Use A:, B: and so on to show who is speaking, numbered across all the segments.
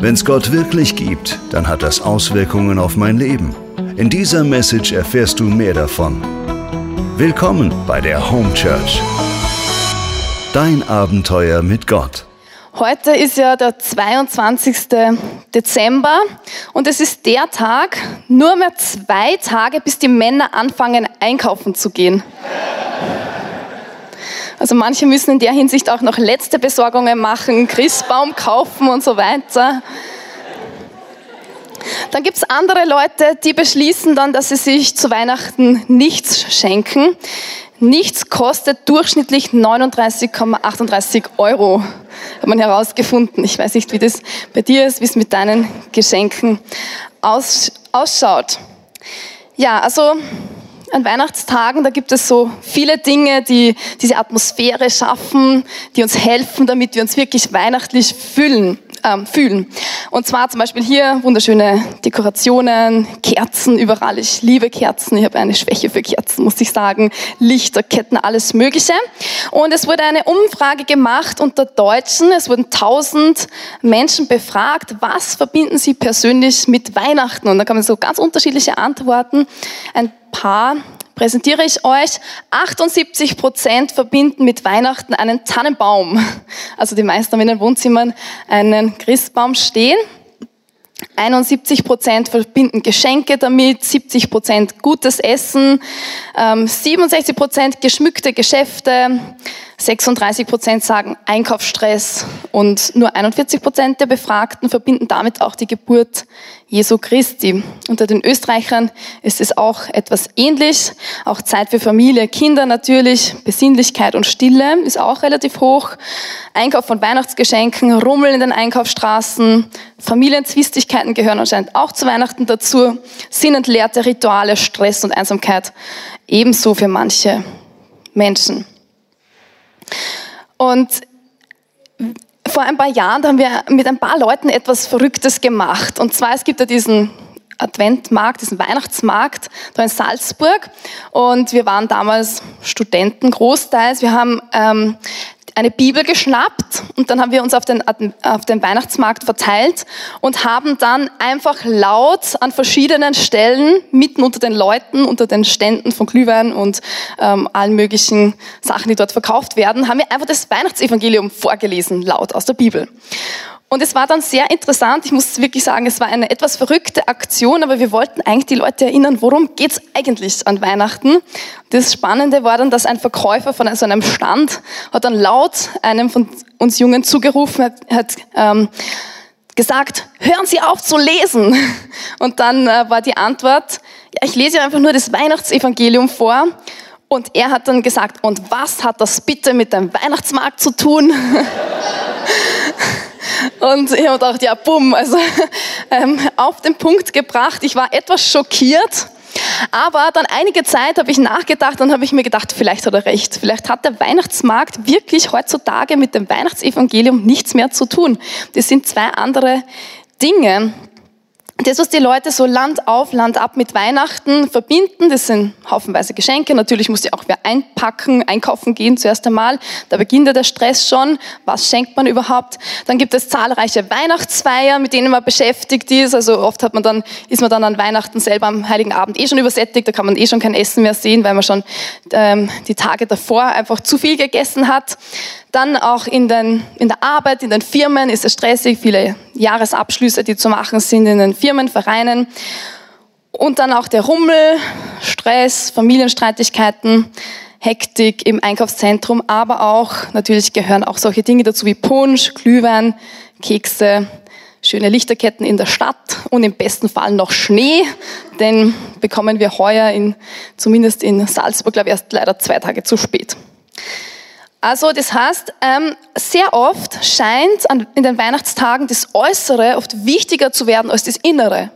A: Wenn es Gott wirklich gibt, dann hat das Auswirkungen auf mein Leben. In dieser Message erfährst du mehr davon. Willkommen bei der Home Church. Dein Abenteuer mit Gott.
B: Heute ist ja der 22. Dezember und es ist der Tag, nur mehr zwei Tage, bis die Männer anfangen einkaufen zu gehen. Also manche müssen in der Hinsicht auch noch letzte Besorgungen machen, Christbaum kaufen und so weiter. Dann gibt es andere Leute, die beschließen dann, dass sie sich zu Weihnachten nichts schenken. Nichts kostet durchschnittlich 39,38 Euro, hat man herausgefunden. Ich weiß nicht, wie das bei dir ist, wie es mit deinen Geschenken ausschaut. Ja, also an Weihnachtstagen, da gibt es so viele Dinge, die diese Atmosphäre schaffen, die uns helfen, damit wir uns wirklich weihnachtlich fühlen. Ähm, fühlen. Und zwar zum Beispiel hier wunderschöne Dekorationen, Kerzen überall. Ich liebe Kerzen. Ich habe eine Schwäche für Kerzen, muss ich sagen. Lichter, Ketten, alles Mögliche. Und es wurde eine Umfrage gemacht unter Deutschen. Es wurden tausend Menschen befragt, was verbinden sie persönlich mit Weihnachten? Und da kamen so ganz unterschiedliche Antworten. Ein Paar präsentiere ich euch. 78 Prozent verbinden mit Weihnachten einen Tannenbaum. Also die meisten haben in den Wohnzimmern einen Christbaum stehen. 71 Prozent verbinden Geschenke damit, 70 Prozent gutes Essen, 67 ähm, Prozent geschmückte Geschäfte, 36 Prozent sagen Einkaufsstress und nur 41 Prozent der Befragten verbinden damit auch die Geburt Jesu Christi. Unter den Österreichern ist es auch etwas ähnlich. Auch Zeit für Familie, Kinder natürlich, Besinnlichkeit und Stille ist auch relativ hoch. Einkauf von Weihnachtsgeschenken, Rummel in den Einkaufsstraßen, Familienzwistigkeiten gehören anscheinend auch zu Weihnachten dazu. Sinnentleerte Rituale, Stress und Einsamkeit ebenso für manche Menschen. Und vor ein paar Jahren haben wir mit ein paar Leuten etwas Verrücktes gemacht. Und zwar, es gibt ja diesen Adventmarkt, diesen Weihnachtsmarkt da in Salzburg. Und wir waren damals Studenten großteils. Wir haben ähm, eine Bibel geschnappt und dann haben wir uns auf den, auf den Weihnachtsmarkt verteilt und haben dann einfach laut an verschiedenen Stellen, mitten unter den Leuten, unter den Ständen von Glühwein und ähm, allen möglichen Sachen, die dort verkauft werden, haben wir einfach das Weihnachtsevangelium vorgelesen, laut aus der Bibel. Und es war dann sehr interessant. Ich muss wirklich sagen, es war eine etwas verrückte Aktion, aber wir wollten eigentlich die Leute erinnern, worum geht's eigentlich an Weihnachten. Das Spannende war dann, dass ein Verkäufer von so einem Stand hat dann laut einem von uns Jungen zugerufen, hat, hat ähm, gesagt, hören Sie auf zu lesen. Und dann äh, war die Antwort, ja, ich lese einfach nur das Weihnachtsevangelium vor. Und er hat dann gesagt, und was hat das bitte mit dem Weihnachtsmarkt zu tun? Und ich habe gedacht, ja, bumm, also ähm, auf den Punkt gebracht. Ich war etwas schockiert. Aber dann einige Zeit habe ich nachgedacht und habe ich mir gedacht, vielleicht hat er recht. Vielleicht hat der Weihnachtsmarkt wirklich heutzutage mit dem Weihnachtsevangelium nichts mehr zu tun. Das sind zwei andere Dinge das, was die Leute so Land auf, Land ab mit Weihnachten verbinden, das sind haufenweise Geschenke. Natürlich muss die auch wer einpacken, einkaufen gehen zuerst einmal. Da beginnt ja der Stress schon. Was schenkt man überhaupt? Dann gibt es zahlreiche Weihnachtsfeiern, mit denen man beschäftigt ist. Also oft hat man dann, ist man dann an Weihnachten selber am Heiligen Abend eh schon übersättigt. Da kann man eh schon kein Essen mehr sehen, weil man schon ähm, die Tage davor einfach zu viel gegessen hat. Dann auch in, den, in der Arbeit, in den Firmen ist es stressig, viele Jahresabschlüsse, die zu machen sind in den Firmen, Vereinen. Und dann auch der Rummel, Stress, Familienstreitigkeiten, Hektik im Einkaufszentrum, aber auch, natürlich gehören auch solche Dinge dazu wie Punsch, Glühwein, Kekse, schöne Lichterketten in der Stadt und im besten Fall noch Schnee, den bekommen wir heuer in, zumindest in Salzburg, glaube ich, erst leider zwei Tage zu spät. Also das heißt, ähm, sehr oft scheint in den Weihnachtstagen das Äußere oft wichtiger zu werden als das Innere.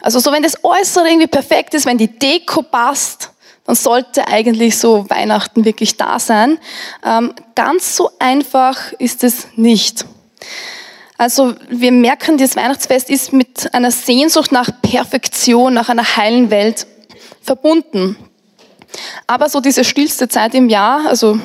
B: Also so wenn das Äußere irgendwie perfekt ist, wenn die Deko passt, dann sollte eigentlich so Weihnachten wirklich da sein. Ähm, ganz so einfach ist es nicht. Also wir merken, das Weihnachtsfest ist mit einer Sehnsucht nach Perfektion, nach einer heilen Welt verbunden. Aber so diese stillste Zeit im Jahr, also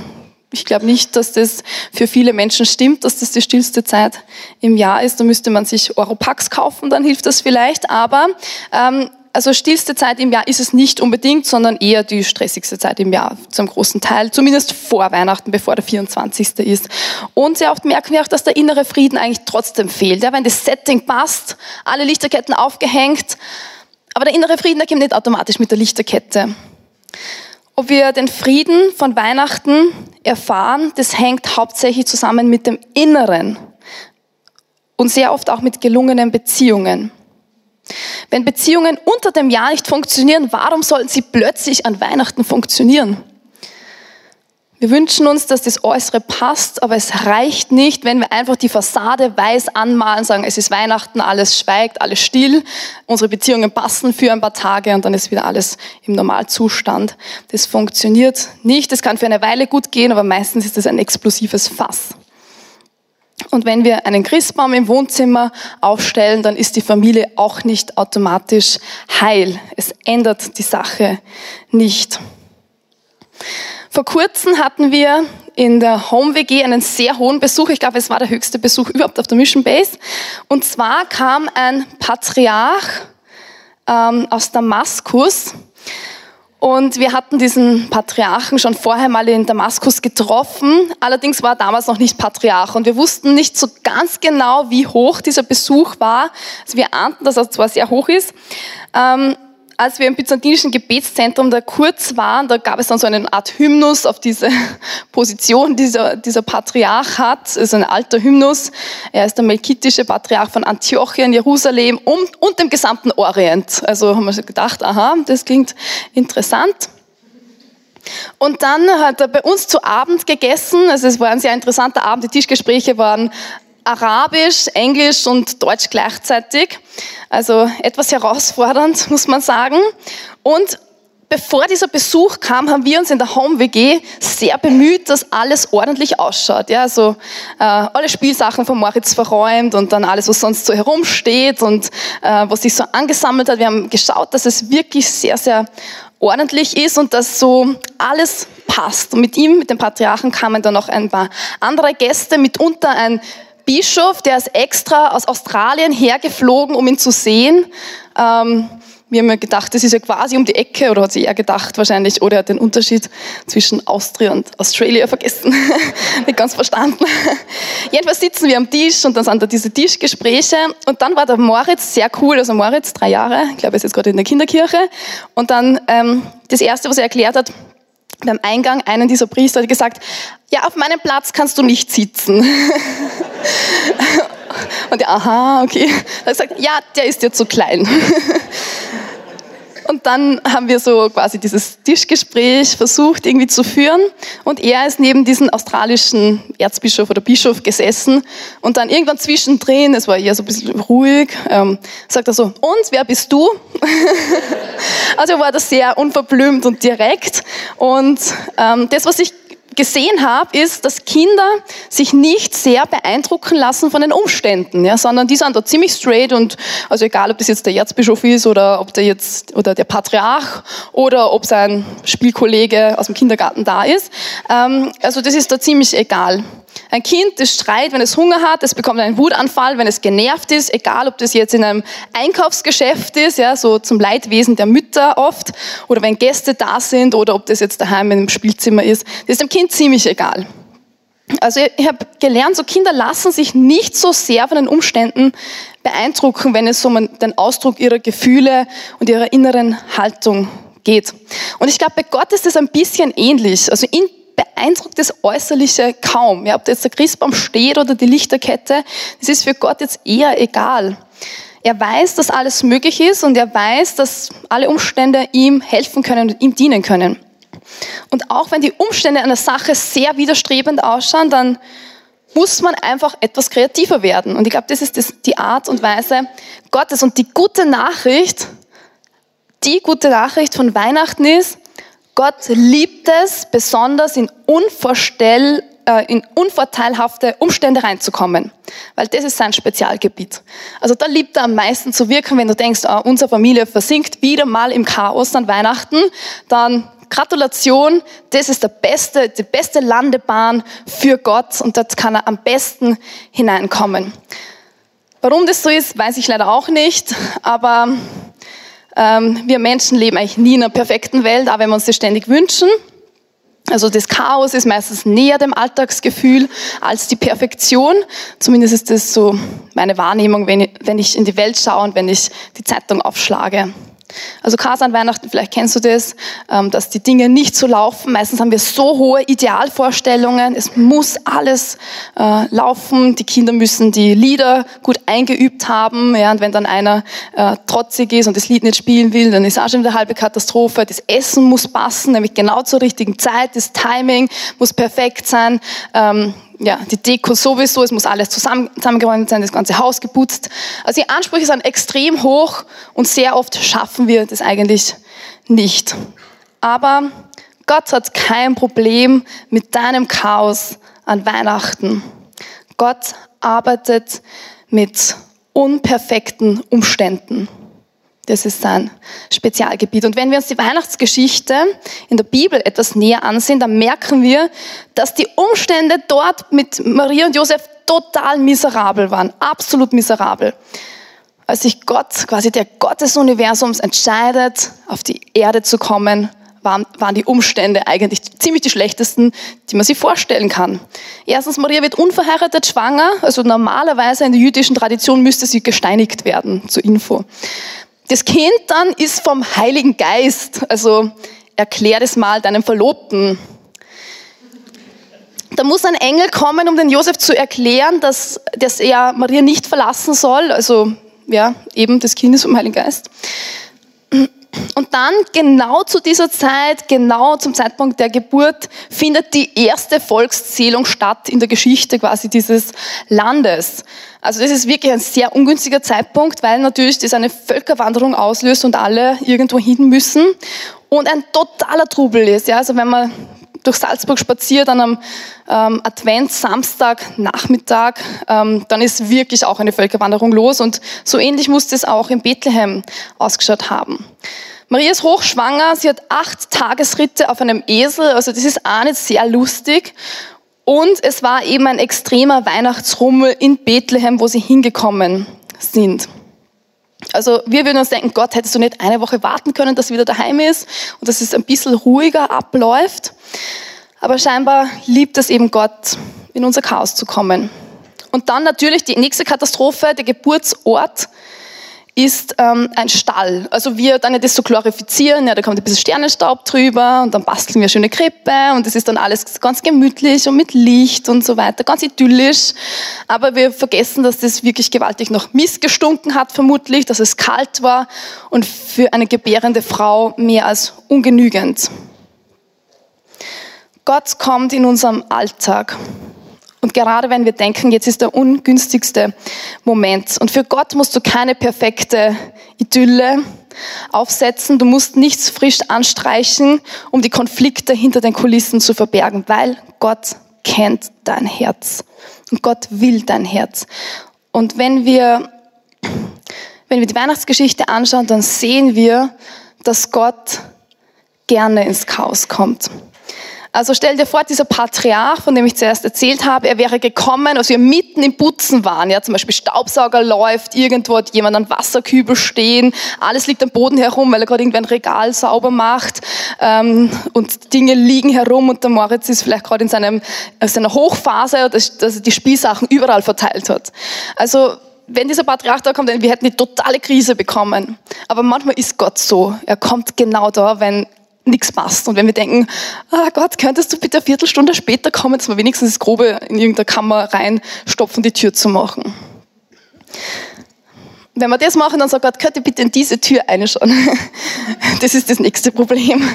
B: Ich glaube nicht, dass das für viele Menschen stimmt, dass das die stillste Zeit im Jahr ist. Da müsste man sich Europax kaufen, dann hilft das vielleicht. Aber ähm, also stillste Zeit im Jahr ist es nicht unbedingt, sondern eher die stressigste Zeit im Jahr zum großen Teil, zumindest vor Weihnachten, bevor der 24. ist. Und sehr oft merken wir auch, dass der innere Frieden eigentlich trotzdem fehlt. Ja, wenn das Setting passt, alle Lichterketten aufgehängt, aber der innere Frieden, der kommt nicht automatisch mit der Lichterkette. Ob wir den Frieden von Weihnachten erfahren, das hängt hauptsächlich zusammen mit dem Inneren und sehr oft auch mit gelungenen Beziehungen. Wenn Beziehungen unter dem Jahr nicht funktionieren, warum sollten sie plötzlich an Weihnachten funktionieren? Wir wünschen uns, dass das Äußere passt, aber es reicht nicht, wenn wir einfach die Fassade weiß anmalen, sagen, es ist Weihnachten, alles schweigt, alles still, unsere Beziehungen passen für ein paar Tage und dann ist wieder alles im Normalzustand. Das funktioniert nicht, das kann für eine Weile gut gehen, aber meistens ist es ein explosives Fass. Und wenn wir einen Christbaum im Wohnzimmer aufstellen, dann ist die Familie auch nicht automatisch heil. Es ändert die Sache nicht. Vor kurzem hatten wir in der Home WG einen sehr hohen Besuch. Ich glaube, es war der höchste Besuch überhaupt auf der Mission Base. Und zwar kam ein Patriarch ähm, aus Damaskus und wir hatten diesen Patriarchen schon vorher mal in Damaskus getroffen. Allerdings war er damals noch nicht Patriarch. Und wir wussten nicht so ganz genau, wie hoch dieser Besuch war. Also wir ahnten, dass er zwar sehr hoch ist. Ähm, als wir im byzantinischen Gebetszentrum da kurz waren, da gab es dann so eine Art Hymnus auf diese Position, die dieser, dieser Patriarch hat. Ist ein alter Hymnus. Er ist der melkitische Patriarch von Antiochien, Jerusalem und, und dem gesamten Orient. Also haben wir gedacht, aha, das klingt interessant. Und dann hat er bei uns zu Abend gegessen. Also es war ein sehr interessanter Abend. Die Tischgespräche waren Arabisch, Englisch und Deutsch gleichzeitig. Also etwas herausfordernd, muss man sagen. Und bevor dieser Besuch kam, haben wir uns in der Home WG sehr bemüht, dass alles ordentlich ausschaut. Ja, also äh, alle Spielsachen von Moritz verräumt und dann alles, was sonst so herumsteht und äh, was sich so angesammelt hat. Wir haben geschaut, dass es wirklich sehr, sehr ordentlich ist und dass so alles passt. Und mit ihm, mit dem Patriarchen, kamen dann noch ein paar andere Gäste, mitunter ein Bischof, der ist extra aus Australien hergeflogen, um ihn zu sehen. Ähm, wir haben ja gedacht, das ist ja quasi um die Ecke, oder hat sie eher gedacht wahrscheinlich, oder er hat den Unterschied zwischen Austria und Australia vergessen. Nicht ganz verstanden. Jedenfalls sitzen wir am Tisch und dann sind da diese Tischgespräche. Und dann war der Moritz sehr cool, also Moritz, drei Jahre, ich glaube, er ist jetzt gerade in der Kinderkirche. Und dann ähm, das Erste, was er erklärt hat, beim Eingang einen dieser Priester hat gesagt, ja, auf meinem Platz kannst du nicht sitzen. Und ja, aha, okay. Er hat gesagt, ja, der ist dir zu klein. Und dann haben wir so quasi dieses Tischgespräch versucht irgendwie zu führen. Und er ist neben diesem australischen Erzbischof oder Bischof gesessen. Und dann irgendwann zwischendrin, es war eher so ein bisschen ruhig, ähm, sagt er so, und wer bist du? also war das sehr unverblümt und direkt. Und ähm, das, was ich gesehen habe, ist, dass Kinder sich nicht sehr beeindrucken lassen von den Umständen, ja, sondern die sind da ziemlich straight und also egal, ob das jetzt der Erzbischof ist oder ob der jetzt oder der Patriarch oder ob sein Spielkollege aus dem Kindergarten da ist, ähm, also das ist da ziemlich egal. Ein Kind, das schreit, wenn es Hunger hat, es bekommt einen Wutanfall, wenn es genervt ist, egal ob das jetzt in einem Einkaufsgeschäft ist, ja, so zum Leidwesen der Mütter oft, oder wenn Gäste da sind, oder ob das jetzt daheim einem Spielzimmer ist, das ist dem Kind ziemlich egal. Also ich habe gelernt, so Kinder lassen sich nicht so sehr von den Umständen beeindrucken, wenn es um den Ausdruck ihrer Gefühle und ihrer inneren Haltung geht. Und ich glaube, bei Gott ist es ein bisschen ähnlich. Also in beeindruckt das Äußerliche kaum. Ja, ob da jetzt der Christbaum steht oder die Lichterkette, das ist für Gott jetzt eher egal. Er weiß, dass alles möglich ist und er weiß, dass alle Umstände ihm helfen können und ihm dienen können. Und auch wenn die Umstände einer Sache sehr widerstrebend ausschauen, dann muss man einfach etwas kreativer werden. Und ich glaube, das ist die Art und Weise Gottes. Und die gute Nachricht, die gute Nachricht von Weihnachten ist, Gott liebt es, besonders in, unvorstell, äh, in unvorteilhafte Umstände reinzukommen, weil das ist sein Spezialgebiet. Also da liebt er am meisten zu wirken, wenn du denkst, oh, unsere Familie versinkt wieder mal im Chaos an Weihnachten, dann Gratulation, das ist der beste, die beste Landebahn für Gott und dort kann er am besten hineinkommen. Warum das so ist, weiß ich leider auch nicht, aber wir Menschen leben eigentlich nie in einer perfekten Welt, auch wenn wir uns das ständig wünschen. Also das Chaos ist meistens näher dem Alltagsgefühl als die Perfektion. Zumindest ist das so meine Wahrnehmung, wenn ich in die Welt schaue und wenn ich die Zeitung aufschlage. Also Chaos an Weihnachten, vielleicht kennst du das, ähm, dass die Dinge nicht so laufen. Meistens haben wir so hohe Idealvorstellungen. Es muss alles äh, laufen. Die Kinder müssen die Lieder gut eingeübt haben. Ja, und wenn dann einer äh, trotzig ist und das Lied nicht spielen will, dann ist auch schon eine halbe Katastrophe. Das Essen muss passen, nämlich genau zur richtigen Zeit. Das Timing muss perfekt sein. Ja, die Deko sowieso, es muss alles zusammen, zusammengeräumt sein, das ganze Haus geputzt. Also die Ansprüche sind extrem hoch und sehr oft schaffen wir das eigentlich nicht. Aber Gott hat kein Problem mit deinem Chaos an Weihnachten. Gott arbeitet mit unperfekten Umständen. Das ist sein Spezialgebiet. Und wenn wir uns die Weihnachtsgeschichte in der Bibel etwas näher ansehen, dann merken wir, dass die Umstände dort mit Maria und Josef total miserabel waren. Absolut miserabel. Als sich Gott, quasi der Gott des Universums, entscheidet, auf die Erde zu kommen, waren, waren die Umstände eigentlich ziemlich die schlechtesten, die man sich vorstellen kann. Erstens, Maria wird unverheiratet schwanger, also normalerweise in der jüdischen Tradition müsste sie gesteinigt werden, zur Info. Das Kind dann ist vom Heiligen Geist. Also erklär das mal deinem Verlobten. Da muss ein Engel kommen, um den Josef zu erklären, dass, dass er Maria nicht verlassen soll. Also ja, eben das Kind ist vom Heiligen Geist. Und dann genau zu dieser Zeit, genau zum Zeitpunkt der Geburt, findet die erste Volkszählung statt in der Geschichte quasi dieses Landes. Also das ist wirklich ein sehr ungünstiger Zeitpunkt, weil natürlich das eine Völkerwanderung auslöst und alle irgendwo hin müssen und ein totaler Trubel ist. Ja, also wenn man durch Salzburg spaziert an einem ähm, Advents-Samstag Nachmittag, ähm, dann ist wirklich auch eine Völkerwanderung los und so ähnlich muss es auch in Bethlehem ausgeschaut haben. Maria ist hochschwanger, sie hat acht Tagesritte auf einem Esel, also das ist auch nicht sehr lustig. Und es war eben ein extremer Weihnachtsrummel in Bethlehem, wo sie hingekommen sind. Also wir würden uns denken, Gott, hättest du nicht eine Woche warten können, dass wieder daheim ist und dass es ein bisschen ruhiger abläuft. Aber scheinbar liebt es eben Gott, in unser Chaos zu kommen. Und dann natürlich die nächste Katastrophe, der Geburtsort ist ähm, ein Stall. Also wir dann das so glorifizieren, ja, da kommt ein bisschen Sternenstaub drüber und dann basteln wir schöne Krippe und es ist dann alles ganz gemütlich und mit Licht und so weiter, ganz idyllisch. Aber wir vergessen, dass das wirklich gewaltig noch missgestunken hat vermutlich, dass es kalt war und für eine gebärende Frau mehr als ungenügend. Gott kommt in unserem Alltag und gerade wenn wir denken, jetzt ist der ungünstigste Moment. Und für Gott musst du keine perfekte Idylle aufsetzen. Du musst nichts frisch anstreichen, um die Konflikte hinter den Kulissen zu verbergen, weil Gott kennt dein Herz. Und Gott will dein Herz. Und wenn wir, wenn wir die Weihnachtsgeschichte anschauen, dann sehen wir, dass Gott gerne ins Chaos kommt. Also stell dir vor, dieser Patriarch, von dem ich zuerst erzählt habe, er wäre gekommen, als wir mitten im Putzen waren, ja, zum Beispiel Staubsauger läuft, irgendwo hat jemand einen Wasserkübel stehen, alles liegt am Boden herum, weil er gerade irgendwann ein Regal sauber macht ähm, und Dinge liegen herum und der Moritz ist vielleicht gerade in seinem, in seiner Hochphase, dass, dass er die Spielsachen überall verteilt hat. Also wenn dieser Patriarch da kommt, wir hätten eine totale Krise bekommen. Aber manchmal ist Gott so. Er kommt genau da, wenn nichts passt. Und wenn wir denken, ah Gott, könntest du bitte eine Viertelstunde später kommen, dass wir wenigstens das Grobe in irgendeine Kammer reinstopfen, die Tür zu machen. Wenn wir das machen, dann sagt Gott, könnt ihr bitte in diese Tür reinschauen. Das ist das nächste Problem.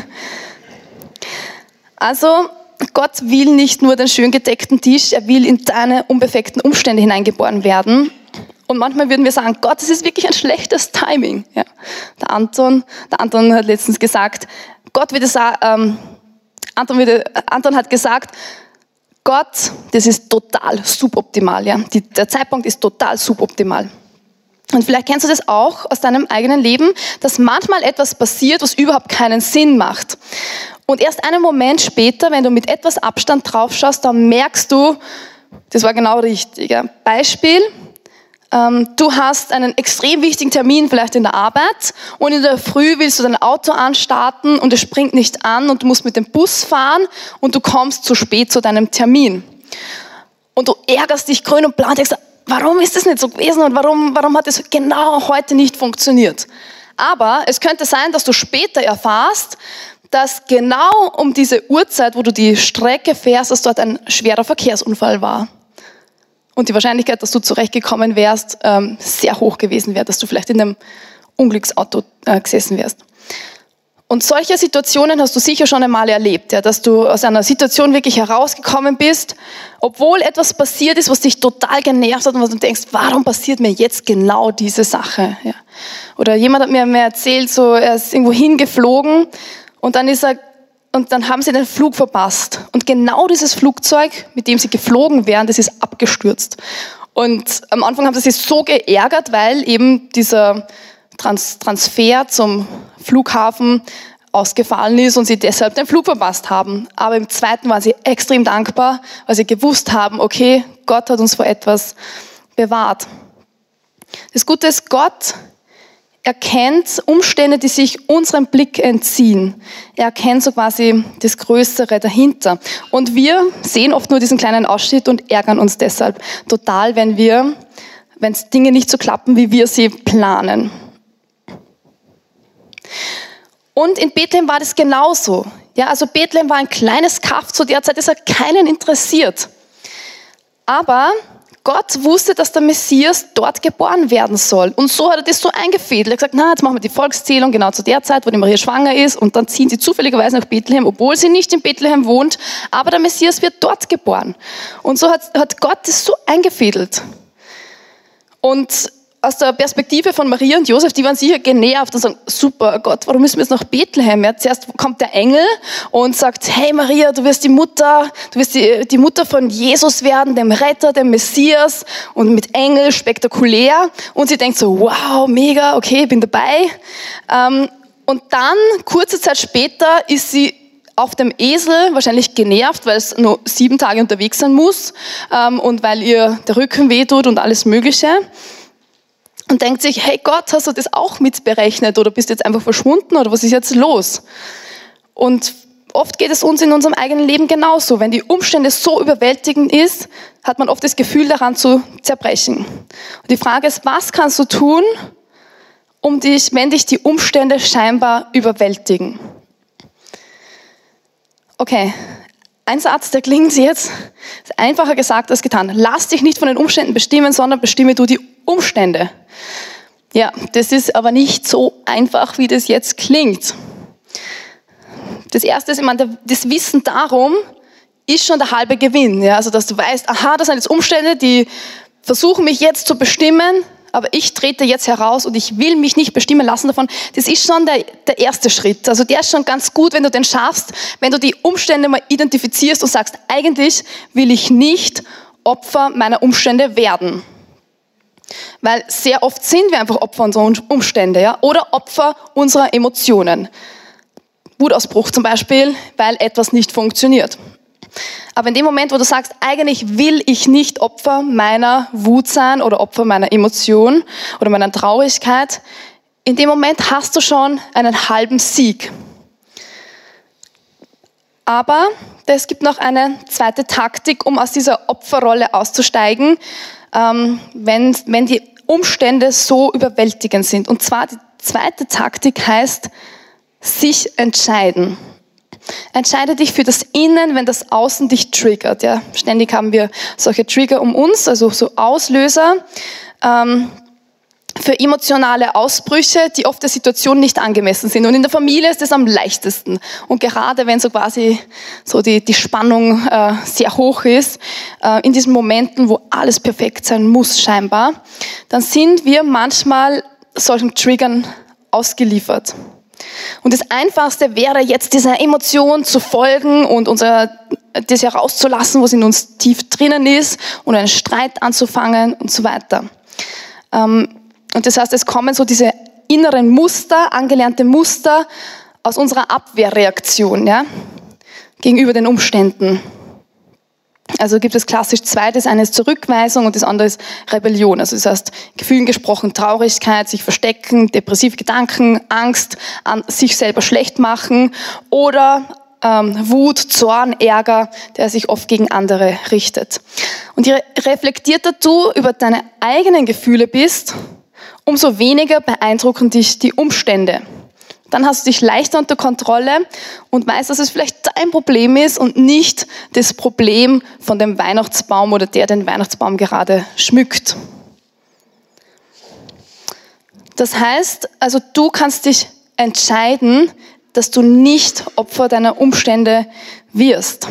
B: Also, Gott will nicht nur den schön gedeckten Tisch, er will in deine unbefekten Umstände hineingeboren werden. Und manchmal würden wir sagen, Gott, das ist wirklich ein schlechtes Timing. Ja. Der Anton, der Anton hat letztens gesagt, Gott würde sagen, ähm, Anton, würde, Anton hat gesagt, Gott, das ist total suboptimal. Ja? Die, der Zeitpunkt ist total suboptimal. Und vielleicht kennst du das auch aus deinem eigenen Leben, dass manchmal etwas passiert, was überhaupt keinen Sinn macht. Und erst einen Moment später, wenn du mit etwas Abstand drauf schaust, dann merkst du, das war genau richtig. Ja. Beispiel, du hast einen extrem wichtigen Termin vielleicht in der Arbeit und in der Früh willst du dein Auto anstarten und es springt nicht an und du musst mit dem Bus fahren und du kommst zu spät zu deinem Termin. Und du ärgerst dich grün und blau und denkst, warum ist das nicht so gewesen und warum, warum hat es genau heute nicht funktioniert? Aber es könnte sein, dass du später erfährst, dass genau um diese Uhrzeit, wo du die Strecke fährst, dass dort ein schwerer Verkehrsunfall war und die Wahrscheinlichkeit, dass du zurechtgekommen wärst, ähm, sehr hoch gewesen wäre, dass du vielleicht in einem Unglücksauto äh, gesessen wärst. Und solche Situationen hast du sicher schon einmal erlebt, ja, dass du aus einer Situation wirklich herausgekommen bist, obwohl etwas passiert ist, was dich total genervt hat und was du denkst, warum passiert mir jetzt genau diese Sache? Ja. Oder jemand hat mir, erzählt, so er ist irgendwo hingeflogen und dann ist er und dann haben sie den Flug verpasst. Und genau dieses Flugzeug, mit dem sie geflogen wären, das ist abgestürzt. Und am Anfang haben sie sich so geärgert, weil eben dieser Trans Transfer zum Flughafen ausgefallen ist und sie deshalb den Flug verpasst haben. Aber im zweiten waren sie extrem dankbar, weil sie gewusst haben, okay, Gott hat uns vor etwas bewahrt. Das Gute ist, Gott erkennt Umstände, die sich unserem Blick entziehen. Er erkennt so quasi das Größere dahinter. Und wir sehen oft nur diesen kleinen Ausschnitt und ärgern uns deshalb total, wenn wir, wenn Dinge nicht so klappen, wie wir sie planen. Und in Bethlehem war das genauso. Ja, also Bethlehem war ein kleines Kaff zu der Zeit, das hat keinen interessiert. Aber Gott wusste, dass der Messias dort geboren werden soll. Und so hat er das so eingefädelt. Er hat gesagt, na, jetzt machen wir die Volkszählung genau zu der Zeit, wo die Maria schwanger ist. Und dann ziehen sie zufälligerweise nach Bethlehem, obwohl sie nicht in Bethlehem wohnt. Aber der Messias wird dort geboren. Und so hat, hat Gott das so eingefädelt. Und aus der Perspektive von Maria und Josef, die waren sicher genervt und sagen, super Gott, warum müssen wir jetzt nach Bethlehem? Ja, zuerst kommt der Engel und sagt, hey Maria, du wirst die Mutter, du wirst die, die Mutter von Jesus werden, dem Retter, dem Messias und mit Engel, spektakulär. Und sie denkt so, wow, mega, okay, bin dabei. Ähm, und dann, kurze Zeit später, ist sie auf dem Esel, wahrscheinlich genervt, weil es nur sieben Tage unterwegs sein muss ähm, und weil ihr der Rücken wehtut und alles Mögliche und denkt sich, hey Gott, hast du das auch mitberechnet oder bist jetzt einfach verschwunden oder was ist jetzt los? Und oft geht es uns in unserem eigenen Leben genauso. Wenn die Umstände so überwältigend ist, hat man oft das Gefühl daran zu zerbrechen. Und die Frage ist, was kannst du tun, um dich, wenn dich die Umstände scheinbar überwältigen? Okay, ein Satz, der klingt jetzt einfacher gesagt als getan. Lass dich nicht von den Umständen bestimmen, sondern bestimme du die Umstände. Ja, das ist aber nicht so einfach, wie das jetzt klingt. Das erste ist, ich meine, das Wissen darum ist schon der halbe Gewinn. Ja? Also, dass du weißt, aha, das sind jetzt Umstände, die versuchen mich jetzt zu bestimmen, aber ich trete jetzt heraus und ich will mich nicht bestimmen lassen davon. Das ist schon der, der erste Schritt. Also der ist schon ganz gut, wenn du den schaffst, wenn du die Umstände mal identifizierst und sagst, eigentlich will ich nicht Opfer meiner Umstände werden. Weil sehr oft sind wir einfach Opfer unserer Umstände, ja, oder Opfer unserer Emotionen. Wutausbruch zum Beispiel, weil etwas nicht funktioniert. Aber in dem Moment, wo du sagst, eigentlich will ich nicht Opfer meiner Wut sein oder Opfer meiner Emotion oder meiner Traurigkeit, in dem Moment hast du schon einen halben Sieg. Aber es gibt noch eine zweite Taktik, um aus dieser Opferrolle auszusteigen, ähm, wenn, wenn die Umstände so überwältigend sind. Und zwar die zweite Taktik heißt, sich entscheiden. Entscheide dich für das Innen, wenn das Außen dich triggert. Ja, ständig haben wir solche Trigger um uns, also so Auslöser. Ähm, für emotionale Ausbrüche, die oft der Situation nicht angemessen sind. Und in der Familie ist es am leichtesten. Und gerade wenn so quasi so die, die Spannung äh, sehr hoch ist, äh, in diesen Momenten, wo alles perfekt sein muss scheinbar, dann sind wir manchmal solchen Triggern ausgeliefert. Und das Einfachste wäre jetzt dieser Emotion zu folgen und unser, das herauszulassen, was in uns tief drinnen ist und einen Streit anzufangen und so weiter. Ähm, und das heißt, es kommen so diese inneren Muster, angelernte Muster aus unserer Abwehrreaktion ja, gegenüber den Umständen. Also gibt es klassisch zwei, das eine ist Zurückweisung und das andere ist Rebellion. Also das heißt, Gefühlen gesprochen, Traurigkeit, sich verstecken, depressive Gedanken, Angst, an sich selber schlecht machen oder ähm, Wut, Zorn, Ärger, der sich oft gegen andere richtet. Und je reflektierter du über deine eigenen Gefühle bist, umso weniger beeindrucken dich die Umstände. Dann hast du dich leichter unter Kontrolle und weißt, dass es vielleicht dein Problem ist und nicht das Problem von dem Weihnachtsbaum oder der den Weihnachtsbaum gerade schmückt. Das heißt, also du kannst dich entscheiden, dass du nicht Opfer deiner Umstände wirst.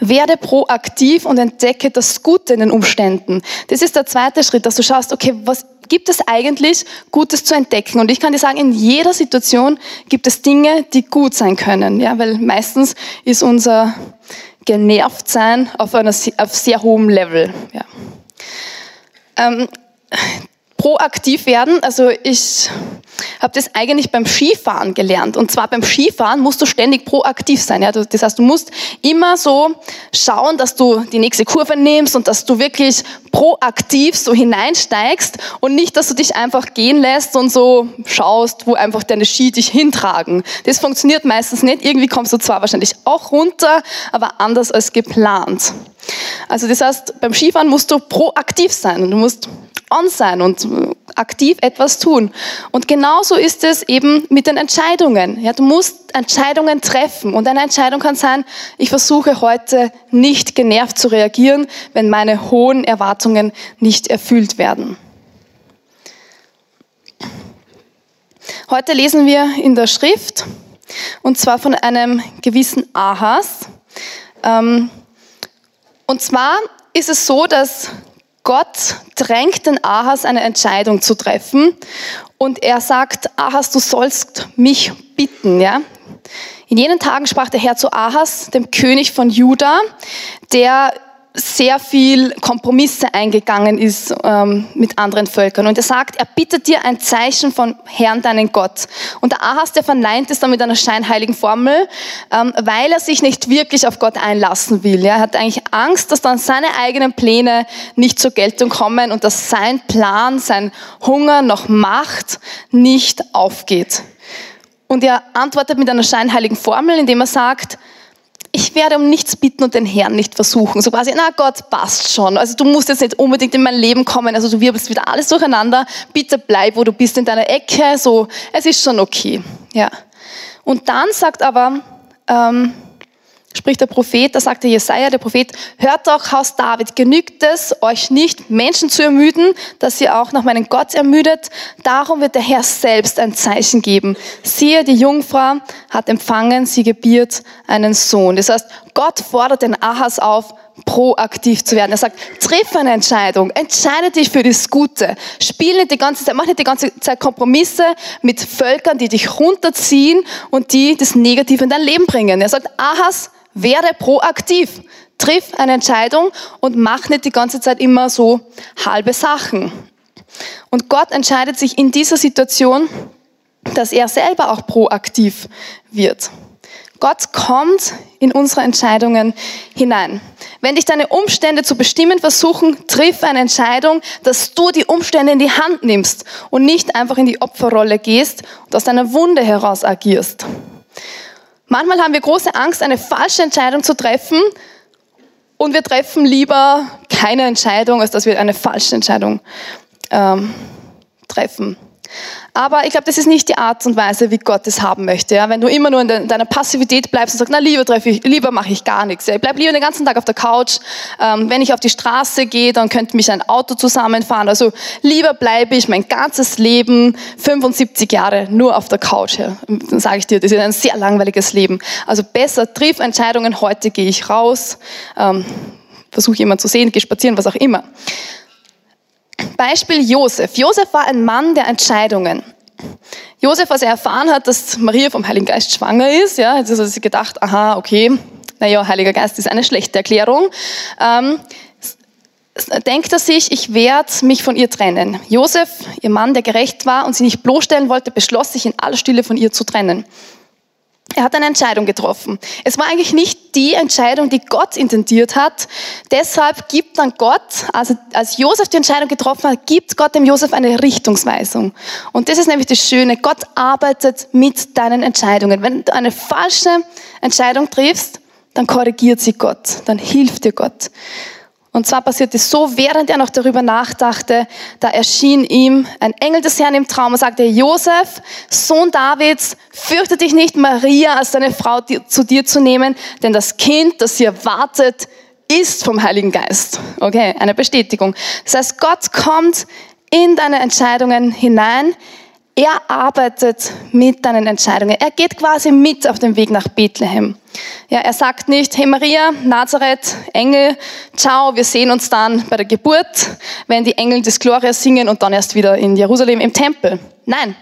B: Werde proaktiv und entdecke das Gute in den Umständen. Das ist der zweite Schritt, dass du schaust, okay, was gibt es eigentlich Gutes zu entdecken? Und ich kann dir sagen, in jeder Situation gibt es Dinge, die gut sein können, ja, weil meistens ist unser Genervtsein auf einer auf sehr hohem Level, ja. Ähm, proaktiv werden, also ich habe das eigentlich beim Skifahren gelernt. Und zwar beim Skifahren musst du ständig proaktiv sein. Ja? Das heißt, du musst immer so schauen, dass du die nächste Kurve nimmst und dass du wirklich proaktiv so hineinsteigst und nicht, dass du dich einfach gehen lässt und so schaust, wo einfach deine Ski dich hintragen. Das funktioniert meistens nicht. Irgendwie kommst du zwar wahrscheinlich auch runter, aber anders als geplant. Also das heißt, beim Skifahren musst du proaktiv sein. Du musst on sein und aktiv etwas tun. Und genauso ist es eben mit den Entscheidungen. Ja, du musst Entscheidungen treffen. Und eine Entscheidung kann sein, ich versuche heute nicht genervt zu reagieren, wenn meine hohen Erwartungen nicht erfüllt werden. Heute lesen wir in der Schrift, und zwar von einem gewissen Ahas. Ähm, und zwar ist es so, dass Gott drängt den Ahas, eine Entscheidung zu treffen. Und er sagt, Ahas, du sollst mich bitten, ja. In jenen Tagen sprach der Herr zu Ahas, dem König von Juda, der sehr viel Kompromisse eingegangen ist ähm, mit anderen Völkern. Und er sagt, er bittet dir ein Zeichen von Herrn, deinen Gott. Und der Ahas, der verneint es dann mit einer scheinheiligen Formel, ähm, weil er sich nicht wirklich auf Gott einlassen will. Er hat eigentlich Angst, dass dann seine eigenen Pläne nicht zur Geltung kommen und dass sein Plan, sein Hunger nach Macht nicht aufgeht. Und er antwortet mit einer scheinheiligen Formel, indem er sagt, ich werde um nichts bitten und den Herrn nicht versuchen. So quasi, na Gott, passt schon. Also du musst jetzt nicht unbedingt in mein Leben kommen. Also du wirbelst wieder alles durcheinander. Bitte bleib, wo du bist, in deiner Ecke. So, es ist schon okay. Ja. Und dann sagt aber, ähm, spricht der Prophet, da sagte Jesaja, der Prophet, hört doch, Haus David, genügt es euch nicht, Menschen zu ermüden, dass ihr auch noch meinen Gott ermüdet? Darum wird der Herr selbst ein Zeichen geben. Siehe, die Jungfrau hat empfangen, sie gebiert einen Sohn. Das heißt, Gott fordert den Ahas auf, proaktiv zu werden. Er sagt, triff eine Entscheidung, entscheide dich für das Gute. Spiel nicht die ganze Zeit, mach nicht die ganze Zeit Kompromisse mit Völkern, die dich runterziehen und die das Negative in dein Leben bringen. Er sagt, Ahas, werde proaktiv. Triff eine Entscheidung und mach nicht die ganze Zeit immer so halbe Sachen. Und Gott entscheidet sich in dieser Situation, dass er selber auch proaktiv wird. Gott kommt in unsere Entscheidungen hinein. Wenn dich deine Umstände zu bestimmen versuchen, triff eine Entscheidung, dass du die Umstände in die Hand nimmst und nicht einfach in die Opferrolle gehst und aus deiner Wunde heraus agierst. Manchmal haben wir große Angst, eine falsche Entscheidung zu treffen und wir treffen lieber keine Entscheidung, als dass wir eine falsche Entscheidung ähm, treffen. Aber ich glaube, das ist nicht die Art und Weise, wie Gott es haben möchte. Ja? Wenn du immer nur in deiner Passivität bleibst und sagst, na lieber treffe ich, lieber mache ich gar nichts. Ja? Ich bleib lieber den ganzen Tag auf der Couch. Ähm, wenn ich auf die Straße gehe, dann könnte mich ein Auto zusammenfahren. Also lieber bleibe ich mein ganzes Leben 75 Jahre nur auf der Couch. Ja? Dann sage ich dir, das ist ein sehr langweiliges Leben. Also besser triff Entscheidungen. Heute gehe ich raus, ähm, versuche jemanden zu sehen, gehe spazieren, was auch immer. Beispiel Josef. Josef war ein Mann der Entscheidungen. Josef, als er erfahren hat, dass Maria vom Heiligen Geist schwanger ist, ja, jetzt hat er sich gedacht, aha, okay, naja, Heiliger Geist ist eine schlechte Erklärung. Ähm, denkt er sich, ich werde mich von ihr trennen. Josef, ihr Mann, der gerecht war und sie nicht bloßstellen wollte, beschloss sich in aller Stille von ihr zu trennen. Er hat eine Entscheidung getroffen. Es war eigentlich nicht die Entscheidung, die Gott intendiert hat. Deshalb gibt dann Gott, also als Josef die Entscheidung getroffen hat, gibt Gott dem Josef eine Richtungsweisung. Und das ist nämlich das Schöne. Gott arbeitet mit deinen Entscheidungen. Wenn du eine falsche Entscheidung triffst, dann korrigiert sie Gott, dann hilft dir Gott. Und zwar passierte es so, während er noch darüber nachdachte, da erschien ihm ein Engel des Herrn im Traum und sagte, Josef, Sohn Davids, fürchte dich nicht, Maria als deine Frau zu dir zu nehmen, denn das Kind, das hier wartet, ist vom Heiligen Geist. Okay, eine Bestätigung. Das heißt, Gott kommt in deine Entscheidungen hinein. Er arbeitet mit deinen Entscheidungen. Er geht quasi mit auf dem Weg nach Bethlehem. Ja, er sagt nicht, hey Maria, Nazareth, Engel, ciao, wir sehen uns dann bei der Geburt, wenn die Engel des Gloria singen und dann erst wieder in Jerusalem im Tempel. Nein,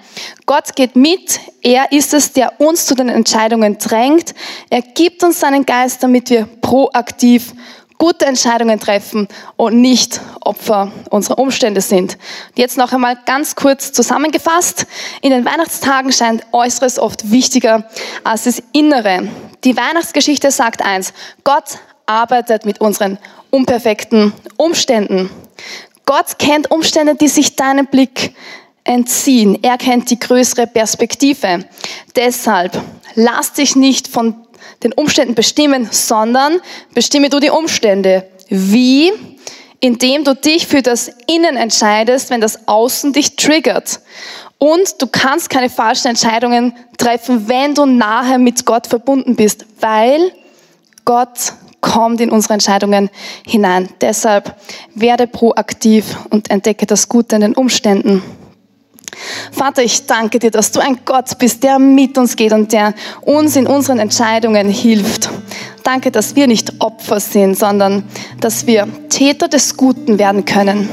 B: Gott geht mit. Er ist es, der uns zu den Entscheidungen drängt. Er gibt uns seinen Geist, damit wir proaktiv gute Entscheidungen treffen und nicht Opfer unserer Umstände sind. Jetzt noch einmal ganz kurz zusammengefasst. In den Weihnachtstagen scheint Äußeres oft wichtiger als das Innere. Die Weihnachtsgeschichte sagt eins, Gott arbeitet mit unseren unperfekten Umständen. Gott kennt Umstände, die sich deinem Blick entziehen. Er kennt die größere Perspektive. Deshalb lass dich nicht von den Umständen bestimmen, sondern bestimme du die Umstände. Wie? Indem du dich für das Innen entscheidest, wenn das Außen dich triggert. Und du kannst keine falschen Entscheidungen treffen, wenn du nahe mit Gott verbunden bist, weil Gott kommt in unsere Entscheidungen hinein. Deshalb werde proaktiv und entdecke das Gute in den Umständen. Vater, ich danke dir, dass du ein Gott bist, der mit uns geht und der uns in unseren Entscheidungen hilft. Danke, dass wir nicht Opfer sind, sondern dass wir Täter des Guten werden können.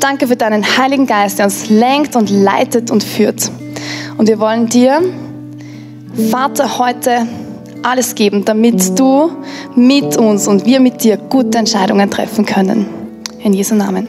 B: Danke für deinen Heiligen Geist, der uns lenkt und leitet und führt. Und wir wollen dir, Vater, heute alles geben, damit du mit uns und wir mit dir gute Entscheidungen treffen können. In Jesu Namen.